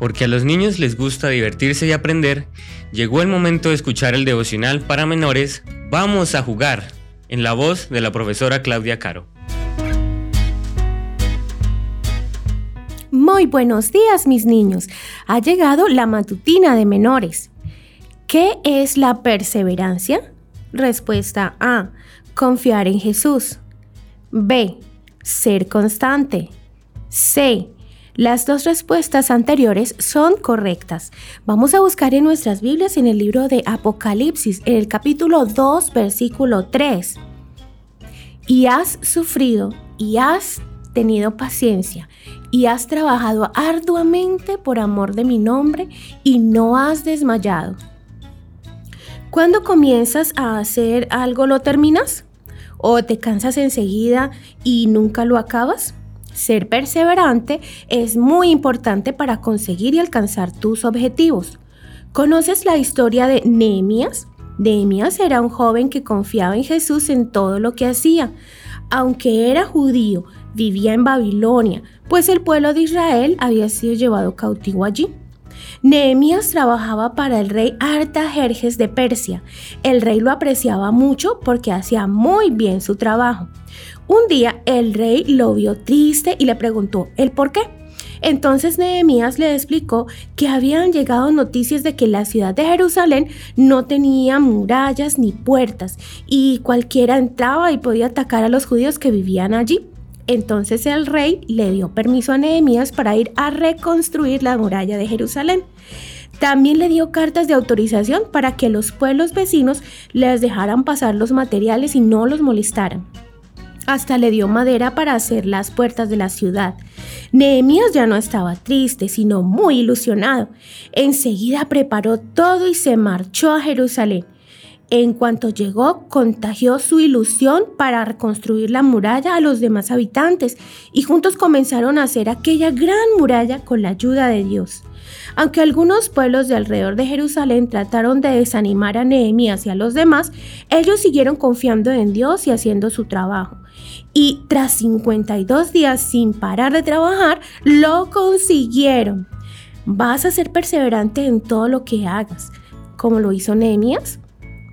porque a los niños les gusta divertirse y aprender, llegó el momento de escuchar el devocional para menores Vamos a jugar, en la voz de la profesora Claudia Caro. Muy buenos días mis niños. Ha llegado la matutina de menores. ¿Qué es la perseverancia? Respuesta A. Confiar en Jesús. B. Ser constante. C. Las dos respuestas anteriores son correctas. Vamos a buscar en nuestras Biblias en el libro de Apocalipsis, en el capítulo 2, versículo 3. Y has sufrido y has tenido paciencia y has trabajado arduamente por amor de mi nombre y no has desmayado. Cuando comienzas a hacer algo lo terminas? ¿O te cansas enseguida y nunca lo acabas? Ser perseverante es muy importante para conseguir y alcanzar tus objetivos. ¿Conoces la historia de Nehemías? Nehemías era un joven que confiaba en Jesús en todo lo que hacía. Aunque era judío, vivía en Babilonia, pues el pueblo de Israel había sido llevado cautivo allí. Nehemías trabajaba para el rey Artajerjes de Persia. El rey lo apreciaba mucho porque hacía muy bien su trabajo. Un día el rey lo vio triste y le preguntó el por qué. Entonces Nehemías le explicó que habían llegado noticias de que la ciudad de Jerusalén no tenía murallas ni puertas y cualquiera entraba y podía atacar a los judíos que vivían allí. Entonces el rey le dio permiso a Nehemías para ir a reconstruir la muralla de Jerusalén. También le dio cartas de autorización para que los pueblos vecinos les dejaran pasar los materiales y no los molestaran. Hasta le dio madera para hacer las puertas de la ciudad. Nehemías ya no estaba triste, sino muy ilusionado. Enseguida preparó todo y se marchó a Jerusalén. En cuanto llegó, contagió su ilusión para reconstruir la muralla a los demás habitantes y juntos comenzaron a hacer aquella gran muralla con la ayuda de Dios. Aunque algunos pueblos de alrededor de Jerusalén trataron de desanimar a Nehemías y a los demás, ellos siguieron confiando en Dios y haciendo su trabajo. Y tras 52 días sin parar de trabajar, lo consiguieron. ¿Vas a ser perseverante en todo lo que hagas, como lo hizo Nehemías?